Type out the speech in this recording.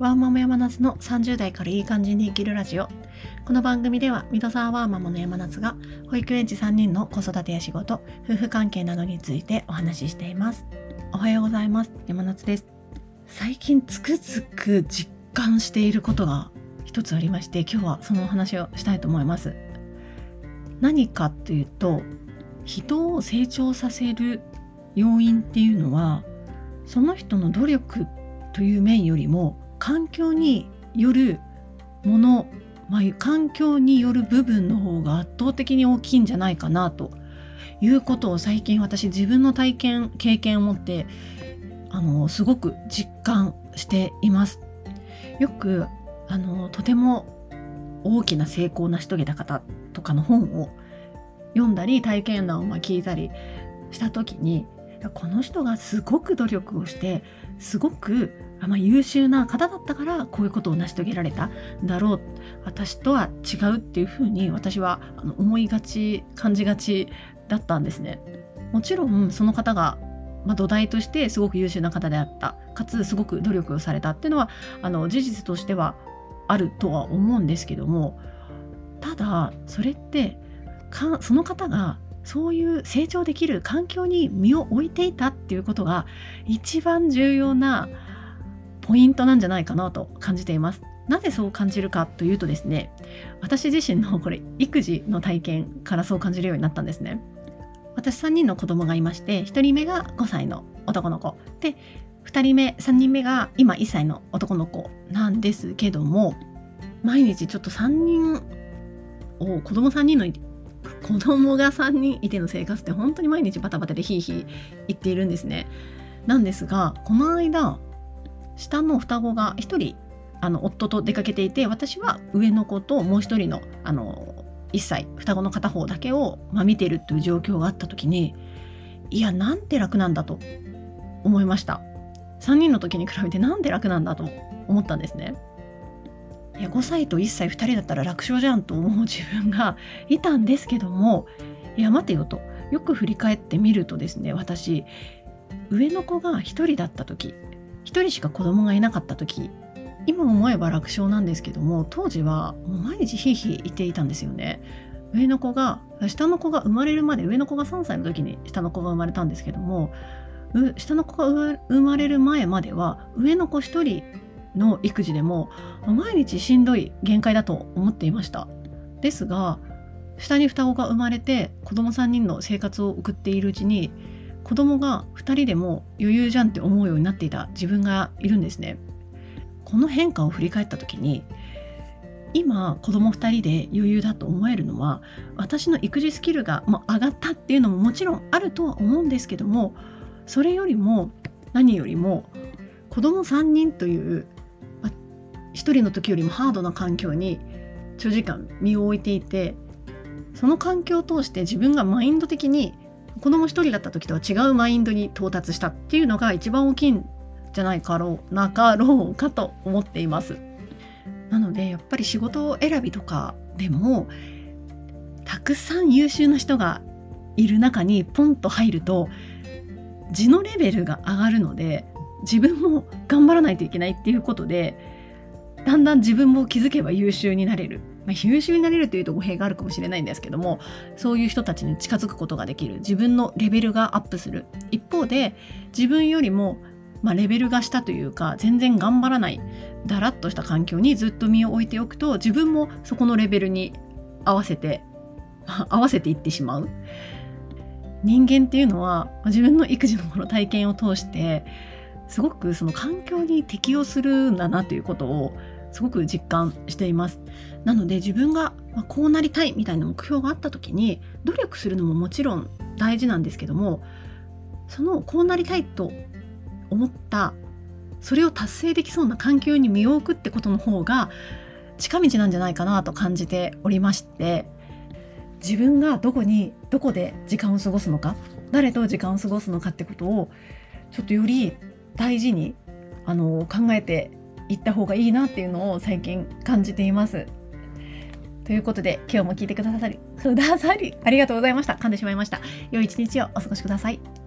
ワーママ山夏の30代からいい感じに生きるラジオ。この番組ではミドサーワーママの山夏が保育園児3人の子育てや仕事夫婦関係などについてお話ししています。おはようございます。山夏です。最近つくづく実感していることが一つありまして今日はそのお話をしたいと思います。何かっていうと人を成長させる要因っていうのはその人の努力という面よりも環境によるもの、まあ、環境による部分の方が圧倒的に大きいんじゃないかなということを最近私自分の体験経験を持ってあのすごく実感しています。よくあのとても大きな成功を成し遂げた方とかの本を読んだり体験談をま聞いたりした時にこの人がすごく努力をしてすごくまあ、優秀な方だったからこういうことを成し遂げられただろう。私とは違うっていうふうに私は思いがち感じがちだったんですね。もちろんその方が、まあ、土台としてすごく優秀な方であった。かつすごく努力をされたっていうのはあの事実としてはあるとは思うんですけども。ただそれってかその方がそういう成長できる環境に身を置いていたっていうことが一番重要なポイントなんじゃないかなと感じています。なぜそう感じるかというとですね私自身のこれ育児の体験からそう感じるようになったんですね。私3人の子供がいまして1人目が5歳の男の子で2人目3人目が今1歳の男の子なんですけども毎日ちょっと3人を子供3人の子供が3人いての生活って本当に毎日バタバタでヒーヒー言っているんですね。なんですがこの間下の双子が1人あの夫と出かけていて私は上の子ともう1人のあの1歳双子の片方だけを、まあ、見てるっていう状況があった時にいやなんて楽なんだと思いました。3人の時に比べてなんて楽なんだと思ったんですね。いや5歳と1歳2人だったら楽勝じゃんと思う自分がいたんですけどもいや待てよと。よく振り返ってみるとですね私上の子が1人だった時1人しか子供がいなかった時今思えば楽勝なんですけども当時はもう毎日ひいひいいていたんですよね。上の子が下の子が生まれるまで上の子が3歳の時に下の子が生まれたんですけども下の子が生まれる前までは上の子1人の育児でも毎日しんどい限界だと思っていましたですが下に双子が生まれて子供3人の生活を送っているうちに子供が2人でも余裕じゃんって思うようになっていた自分がいるんですね。この変化を振り返った時に今子供2人で余裕だと思えるのは私の育児スキルがも上がったっていうのももちろんあるとは思うんですけどもそれよりも何よりも子供3人という1人の時よりもハードな環境に長時間身を置いていてその環境を通して自分がマインド的に子供一人だった時とは違うマインドに到達したっていうのが一番大きいんじゃないかろうなかろうかと思っています。なのでやっぱり仕事選びとかでもたくさん優秀な人がいる中にポンと入ると字のレベルが上がるので自分も頑張らないといけないっていうことでだんだん自分も気づけば優秀になれるまあ、優秀になれるというと語弊があるかもしれないんですけどもそういう人たちに近づくことができる自分のレベルがアップする一方で自分よりも、まあ、レベルが下というか全然頑張らないだらっとした環境にずっと身を置いておくと自分もそこのレベルに合わせて合わせていってしまう。人間っていうのは自分の育児のこの体験を通してすごくその環境に適応するんだなということをすごく実感しています。なので自分がこうなりたいみたいな目標があった時に努力するのももちろん大事なんですけどもそのこうなりたいと思ったそれを達成できそうな環境に身を置くってことの方が近道なんじゃないかなと感じておりまして自分がどこにどこで時間を過ごすのか誰と時間を過ごすのかってことをちょっとより大事にあの考えて行った方がいいなっていうのを最近感じています。ということで今日も聞いてくださりくださりありがとうございました。噛んでしまいました。良い一日をお過ごしください。